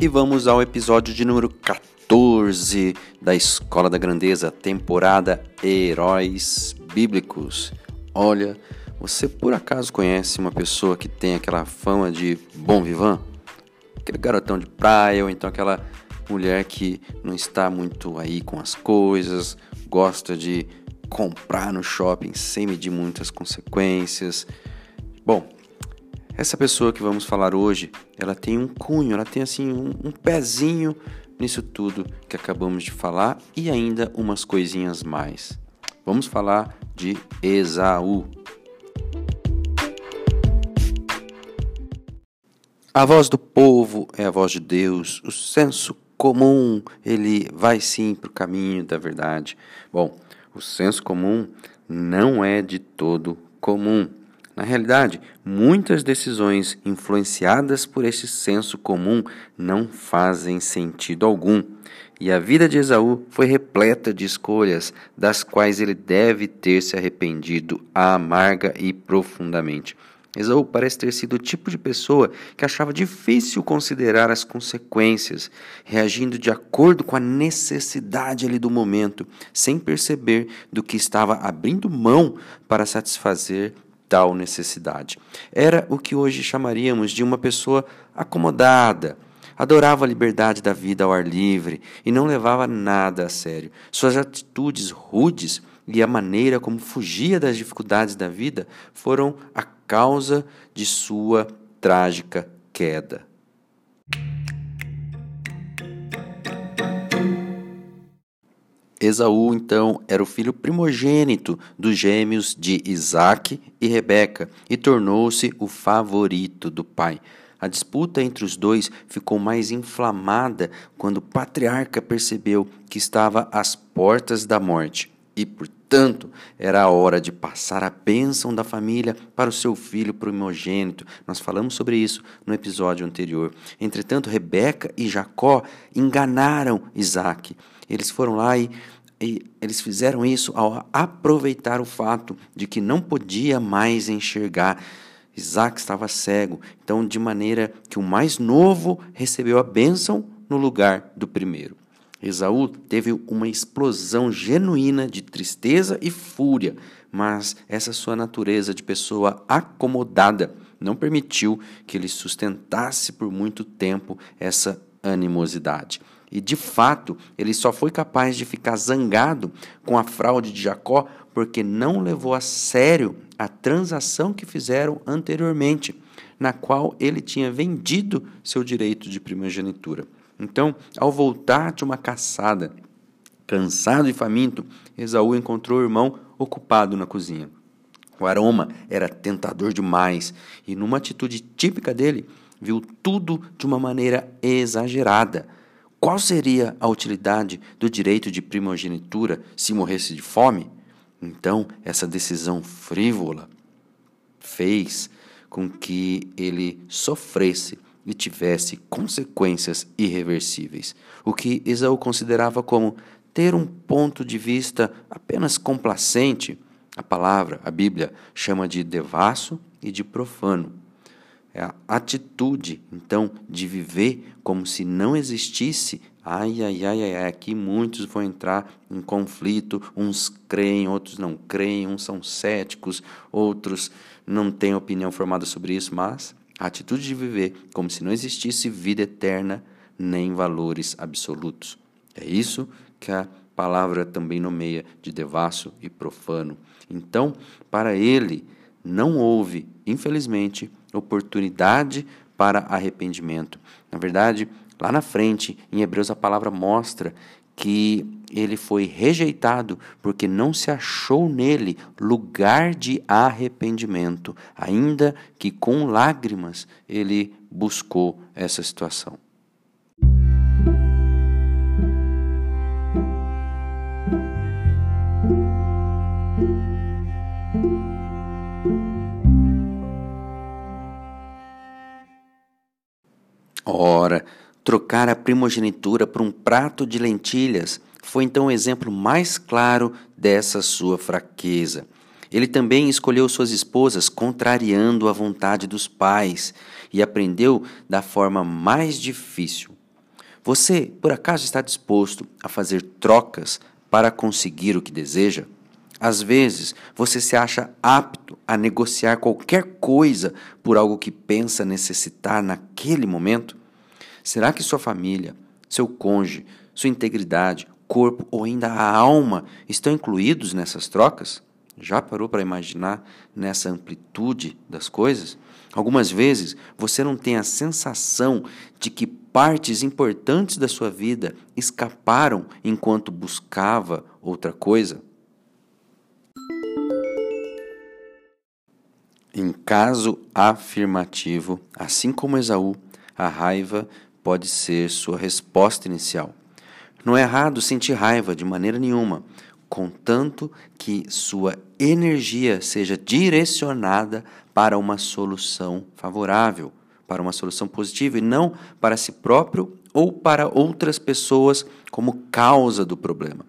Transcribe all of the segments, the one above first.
E vamos ao episódio de número 14 da Escola da Grandeza, temporada Heróis Bíblicos. Olha, você por acaso conhece uma pessoa que tem aquela fama de bom vivan? Aquele garotão de praia, ou então aquela mulher que não está muito aí com as coisas, gosta de comprar no shopping sem medir muitas consequências. Bom, essa pessoa que vamos falar hoje, ela tem um cunho, ela tem assim um, um pezinho nisso tudo que acabamos de falar e ainda umas coisinhas mais. Vamos falar de Esaú. A voz do povo é a voz de Deus, o senso comum, ele vai sim para o caminho da verdade. Bom, o senso comum não é de todo comum. Na realidade, muitas decisões influenciadas por esse senso comum não fazem sentido algum. E a vida de Esaú foi repleta de escolhas, das quais ele deve ter se arrependido amarga e profundamente. Esaú parece ter sido o tipo de pessoa que achava difícil considerar as consequências, reagindo de acordo com a necessidade ali do momento, sem perceber do que estava abrindo mão para satisfazer tal necessidade. Era o que hoje chamaríamos de uma pessoa acomodada. Adorava a liberdade da vida ao ar livre e não levava nada a sério. Suas atitudes rudes e a maneira como fugia das dificuldades da vida foram a causa de sua trágica queda. Esaú, então, era o filho primogênito dos gêmeos de Isaac e Rebeca e tornou-se o favorito do pai. A disputa entre os dois ficou mais inflamada quando o patriarca percebeu que estava às portas da morte e, portanto, era a hora de passar a bênção da família para o seu filho primogênito. Nós falamos sobre isso no episódio anterior. Entretanto, Rebeca e Jacó enganaram Isaac. Eles foram lá e, e eles fizeram isso ao aproveitar o fato de que não podia mais enxergar. Isaac estava cego, então, de maneira que o mais novo recebeu a bênção no lugar do primeiro. Esaú teve uma explosão genuína de tristeza e fúria, mas essa sua natureza de pessoa acomodada não permitiu que ele sustentasse por muito tempo essa animosidade. E de fato, ele só foi capaz de ficar zangado com a fraude de Jacó porque não levou a sério a transação que fizeram anteriormente, na qual ele tinha vendido seu direito de primogenitura. Então, ao voltar de uma caçada, cansado e faminto, Esaú encontrou o irmão ocupado na cozinha. O aroma era tentador demais e, numa atitude típica dele, viu tudo de uma maneira exagerada qual seria a utilidade do direito de primogenitura se morresse de fome? Então, essa decisão frívola fez com que ele sofresse e tivesse consequências irreversíveis, o que Esaú considerava como ter um ponto de vista apenas complacente. A palavra, a Bíblia, chama de devasso e de profano. É a atitude, então, de viver como se não existisse. Ai, ai, ai, ai, aqui muitos vão entrar em conflito. Uns creem, outros não creem, uns são céticos, outros não têm opinião formada sobre isso, mas a atitude de viver como se não existisse vida eterna nem valores absolutos. É isso que a palavra também nomeia de devasso e profano. Então, para ele, não houve, infelizmente, oportunidade para arrependimento. Na verdade, lá na frente, em Hebreus, a palavra mostra que ele foi rejeitado porque não se achou nele lugar de arrependimento, ainda que com lágrimas ele buscou essa situação. Trocar a primogenitura por um prato de lentilhas foi então o exemplo mais claro dessa sua fraqueza. Ele também escolheu suas esposas contrariando a vontade dos pais e aprendeu da forma mais difícil. Você, por acaso, está disposto a fazer trocas para conseguir o que deseja? Às vezes, você se acha apto a negociar qualquer coisa por algo que pensa necessitar naquele momento? Será que sua família, seu cônjuge, sua integridade, corpo ou ainda a alma estão incluídos nessas trocas? Já parou para imaginar nessa amplitude das coisas? Algumas vezes você não tem a sensação de que partes importantes da sua vida escaparam enquanto buscava outra coisa? Em caso afirmativo, assim como Esaú, a raiva pode ser sua resposta inicial. Não é errado sentir raiva de maneira nenhuma, contanto que sua energia seja direcionada para uma solução favorável, para uma solução positiva e não para si próprio ou para outras pessoas como causa do problema.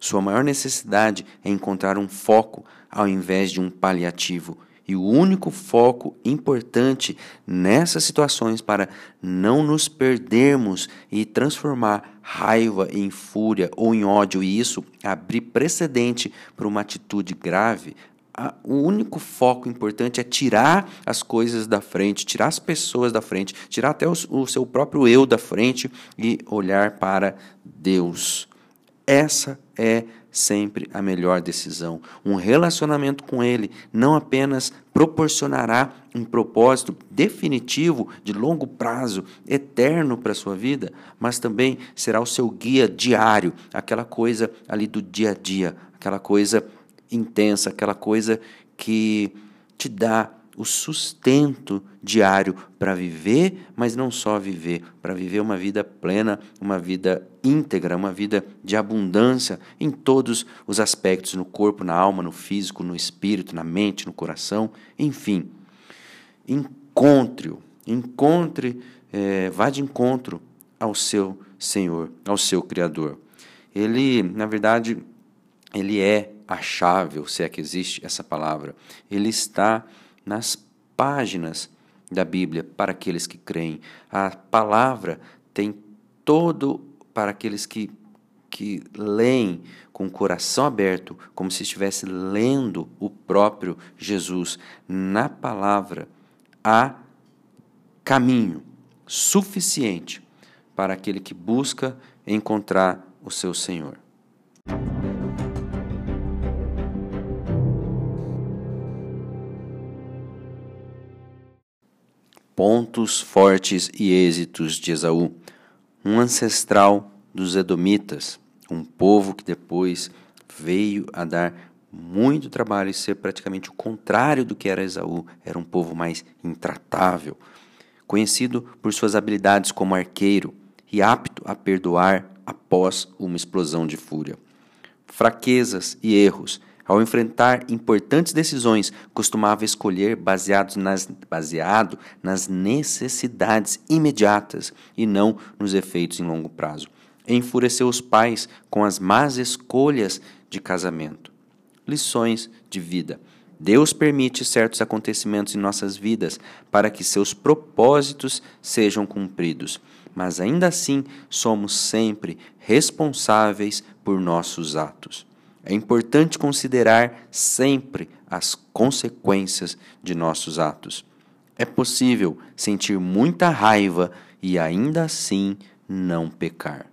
Sua maior necessidade é encontrar um foco ao invés de um paliativo e o único foco importante nessas situações para não nos perdermos e transformar raiva em fúria ou em ódio e isso abrir precedente para uma atitude grave, o único foco importante é tirar as coisas da frente, tirar as pessoas da frente, tirar até o, o seu próprio eu da frente e olhar para Deus. Essa é sempre a melhor decisão. Um relacionamento com Ele não apenas proporcionará um propósito definitivo, de longo prazo, eterno para a sua vida, mas também será o seu guia diário, aquela coisa ali do dia a dia, aquela coisa intensa, aquela coisa que te dá o sustento diário para viver, mas não só viver, para viver uma vida plena, uma vida íntegra, uma vida de abundância em todos os aspectos no corpo, na alma, no físico, no espírito, na mente, no coração, enfim. Encontre-o, encontre, é, vá de encontro ao seu Senhor, ao seu Criador. Ele, na verdade, ele é a chave, se é que existe essa palavra. Ele está nas páginas da Bíblia para aqueles que creem. A palavra tem todo para aqueles que, que leem com o coração aberto, como se estivesse lendo o próprio Jesus. Na palavra há caminho suficiente para aquele que busca encontrar o seu Senhor. Pontos fortes e êxitos de Esaú, um ancestral dos Edomitas, um povo que depois veio a dar muito trabalho e ser praticamente o contrário do que era Esaú, era um povo mais intratável, conhecido por suas habilidades como arqueiro e apto a perdoar após uma explosão de fúria. Fraquezas e erros Ao enfrentar importantes decisões, costumava escolher baseado nas, baseado nas necessidades imediatas e não nos efeitos em longo prazo. Enfureceu os pais com as más escolhas de casamento. Lições de vida. Deus permite certos acontecimentos em nossas vidas para que seus propósitos sejam cumpridos, mas ainda assim somos sempre responsáveis por nossos atos. É importante considerar sempre as consequências de nossos atos. É possível sentir muita raiva e ainda assim não pecar.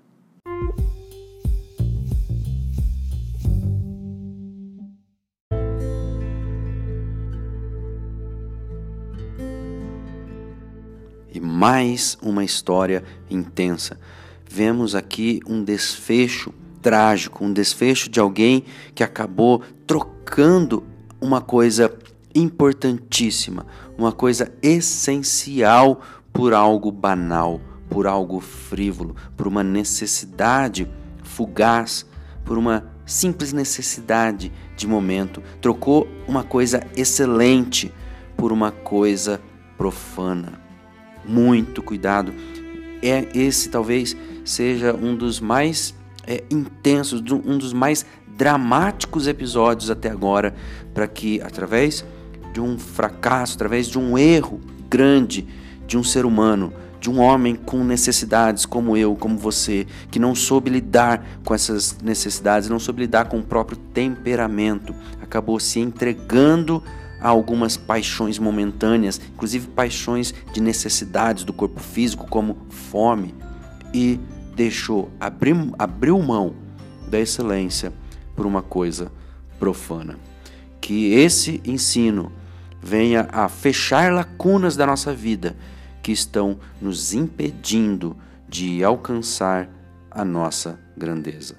E mais uma história intensa. Vemos aqui um desfecho trágico, um desfecho de alguém que acabou trocando uma coisa importantíssima, uma coisa essencial por algo banal, por algo frívolo, por uma necessidade fugaz, por uma simples necessidade de momento. Trocou uma coisa excelente por uma coisa profana. Muito cuidado. É esse talvez seja um dos mais é, intensos, um dos mais dramáticos episódios até agora, para que através de um fracasso, através de um erro grande de um ser humano, de um homem com necessidades como eu, como você, que não soube lidar com essas necessidades, não soube lidar com o próprio temperamento, acabou se entregando a algumas paixões momentâneas, inclusive paixões de necessidades do corpo físico, como fome, e deixou, abriu, abriu mão da excelência por uma coisa profana. Que esse ensino venha a fechar lacunas da nossa vida que estão nos impedindo de alcançar a nossa grandeza.